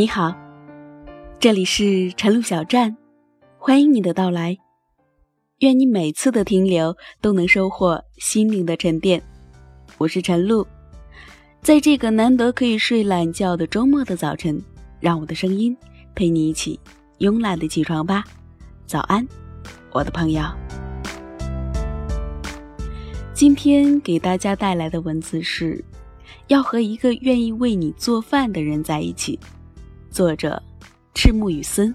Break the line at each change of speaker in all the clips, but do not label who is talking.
你好，这里是晨露小站，欢迎你的到来。愿你每次的停留都能收获心灵的沉淀。我是晨露，在这个难得可以睡懒觉的周末的早晨，让我的声音陪你一起慵懒的起床吧。早安，我的朋友。今天给大家带来的文字是：要和一个愿意为你做饭的人在一起。作者：赤木雨森。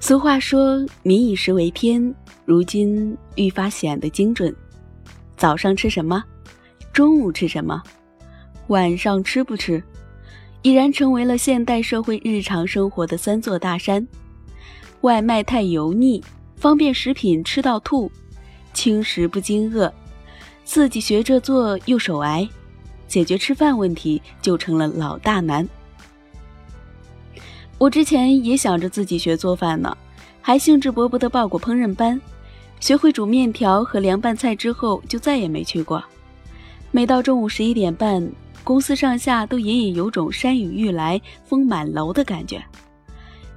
俗话说：“民以食为天”，如今愈发显得精准。早上吃什么？中午吃什么？晚上吃不吃？已然成为了现代社会日常生活的三座大山。外卖太油腻，方便食品吃到吐，轻食不惊饿，自己学着做又手挨，解决吃饭问题就成了老大难。我之前也想着自己学做饭呢，还兴致勃勃地报过烹饪班，学会煮面条和凉拌菜之后，就再也没去过。每到中午十一点半，公司上下都隐隐有种山雨欲来风满楼的感觉。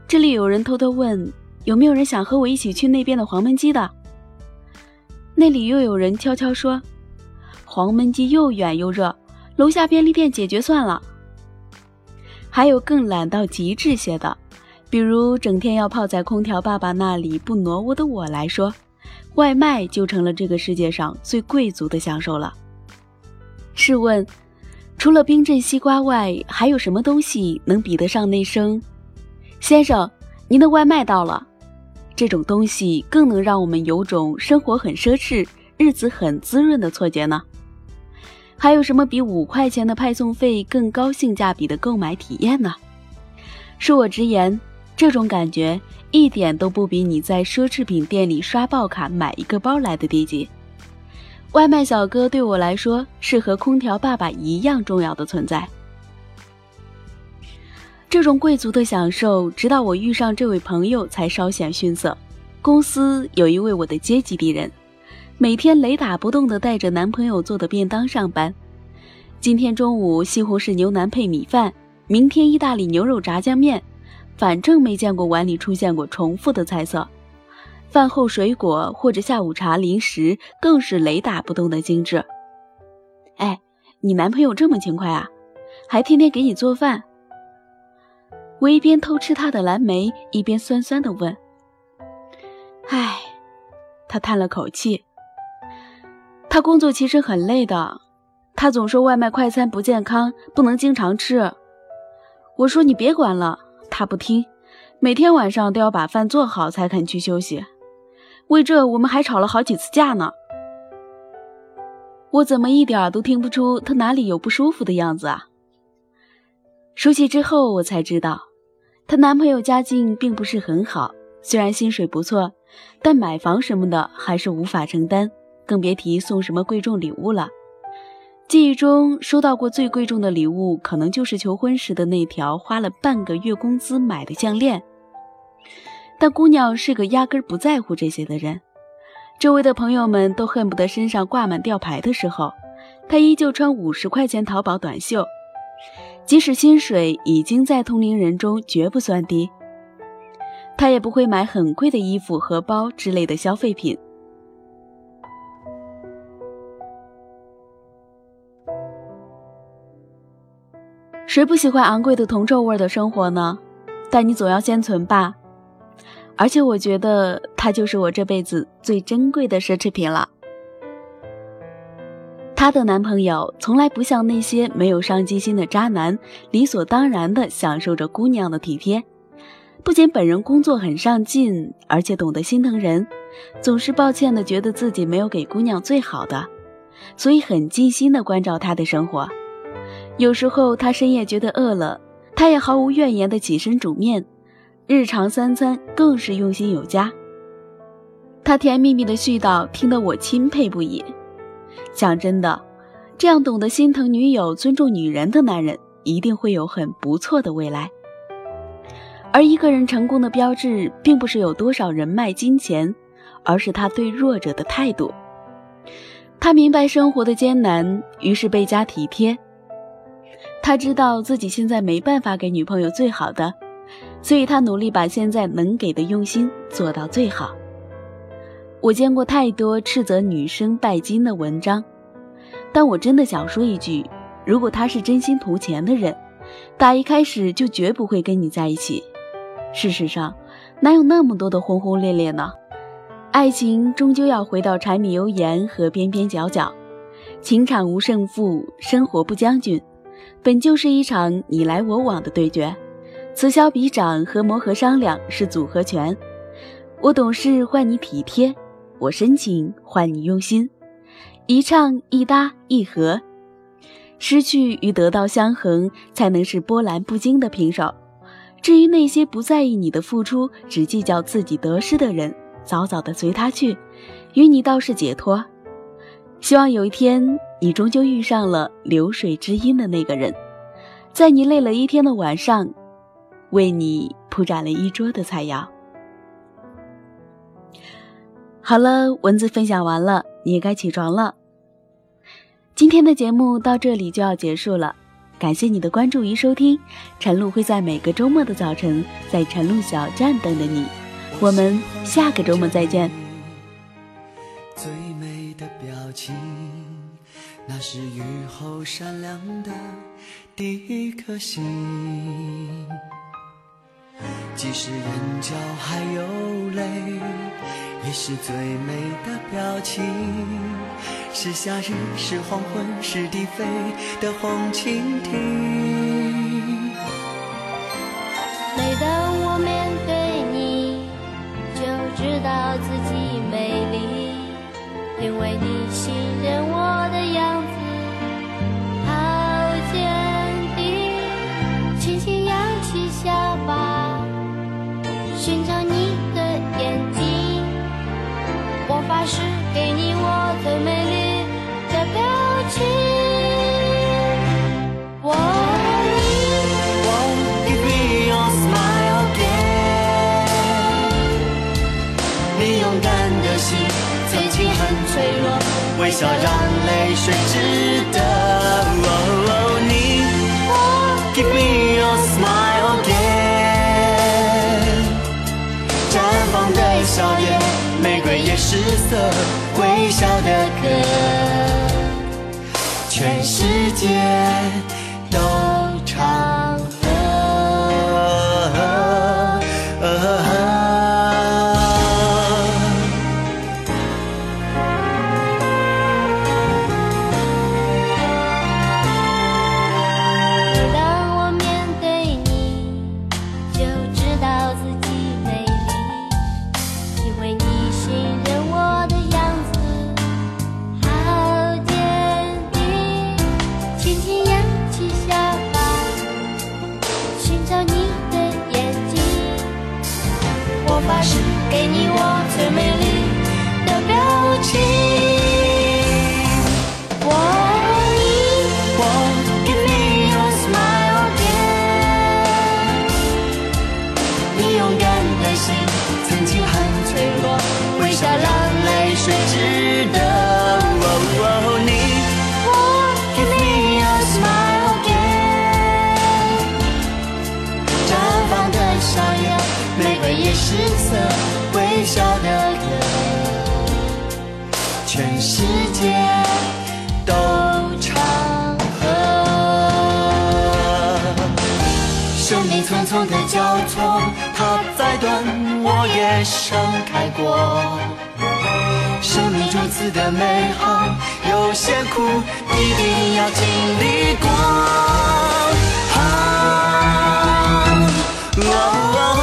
这里有人偷偷问，有没有人想和我一起去那边的黄焖鸡的？那里又有人悄悄说，黄焖鸡又远又热，楼下便利店解决算了。还有更懒到极致些的，比如整天要泡在空调爸爸那里不挪窝的我来说，外卖就成了这个世界上最贵族的享受了。试问，除了冰镇西瓜外，还有什么东西能比得上那声“先生，您的外卖到了”？这种东西更能让我们有种生活很奢侈、日子很滋润的错觉呢？还有什么比五块钱的派送费更高性价比的购买体验呢？恕我直言，这种感觉一点都不比你在奢侈品店里刷爆卡买一个包来的低级。外卖小哥对我来说是和空调爸爸一样重要的存在。这种贵族的享受，直到我遇上这位朋友才稍显逊色。公司有一位我的阶级敌人。每天雷打不动地带着男朋友做的便当上班，今天中午西红柿牛腩配米饭，明天意大利牛肉炸酱面，反正没见过碗里出现过重复的菜色。饭后水果或者下午茶零食更是雷打不动的精致。哎，你男朋友这么勤快啊，还天天给你做饭？我一边偷吃他的蓝莓，一边酸酸的问。唉，他叹了口气。他工作其实很累的，他总说外卖快餐不健康，不能经常吃。我说你别管了，他不听，每天晚上都要把饭做好才肯去休息。为这我们还吵了好几次架呢。我怎么一点都听不出他哪里有不舒服的样子啊？熟悉之后我才知道，她男朋友家境并不是很好，虽然薪水不错，但买房什么的还是无法承担。更别提送什么贵重礼物了。记忆中收到过最贵重的礼物，可能就是求婚时的那条花了半个月工资买的项链。但姑娘是个压根不在乎这些的人，周围的朋友们都恨不得身上挂满吊牌的时候，她依旧穿五十块钱淘宝短袖，即使薪水已经在同龄人中绝不算低，她也不会买很贵的衣服和包之类的消费品。谁不喜欢昂贵的铜臭味的生活呢？但你总要先存吧。而且我觉得它就是我这辈子最珍贵的奢侈品了。她的男朋友从来不像那些没有上进心的渣男，理所当然地享受着姑娘的体贴。不仅本人工作很上进，而且懂得心疼人，总是抱歉地觉得自己没有给姑娘最好的，所以很尽心地关照她的生活。有时候他深夜觉得饿了，他也毫无怨言的起身煮面，日常三餐更是用心有加。他甜蜜蜜的絮叨，听得我钦佩不已。讲真的，这样懂得心疼女友、尊重女人的男人，一定会有很不错的未来。而一个人成功的标志，并不是有多少人脉、金钱，而是他对弱者的态度。他明白生活的艰难，于是倍加体贴。他知道自己现在没办法给女朋友最好的，所以他努力把现在能给的用心做到最好。我见过太多斥责女生拜金的文章，但我真的想说一句：如果他是真心图钱的人，打一开始就绝不会跟你在一起。事实上，哪有那么多的轰轰烈烈呢？爱情终究要回到柴米油盐和边边角角，情场无胜负，生活不将军。本就是一场你来我往的对决，此消彼长和磨合商量是组合拳。我懂事换你体贴，我深情换你用心，一唱一搭一和，失去与得到相衡，才能是波澜不惊的平手。至于那些不在意你的付出，只计较自己得失的人，早早的随他去，与你倒是解脱。希望有一天。你终究遇上了流水知音的那个人，在你累了一天的晚上，为你铺展了一桌的菜肴。好了，文字分享完了，你也该起床了。今天的节目到这里就要结束了，感谢你的关注与收听。晨露会在每个周末的早晨在晨露小站等着你，我们下个周末再见。
最美的表情。那是雨后闪亮的第一颗星，即使眼角还有泪，也是最美的表情。是夏日，是黄昏，是低飞的红蜻蜓。
每当我面对你，就知道自己美丽，因为你
脆弱，微笑让泪水值得。你。Give me your smile again。绽放的笑颜。玫瑰也失色，微笑的歌，全世界都发
誓给你我最美丽的表情。我，你，
我，给你。你勇敢的心曾经很脆弱，为啥让泪水值得？失色微笑的歌，全世界都唱和。生命匆匆的交错，它再短我也盛开过。生命如此的美好，有些苦一定要经历过。啊，你。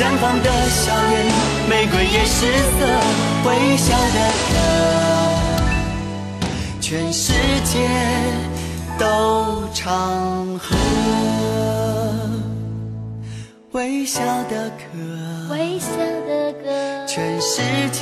绽放的笑颜，玫瑰也失色，微笑的歌，全世界。都唱和微笑的歌，
微笑的歌，
全世界。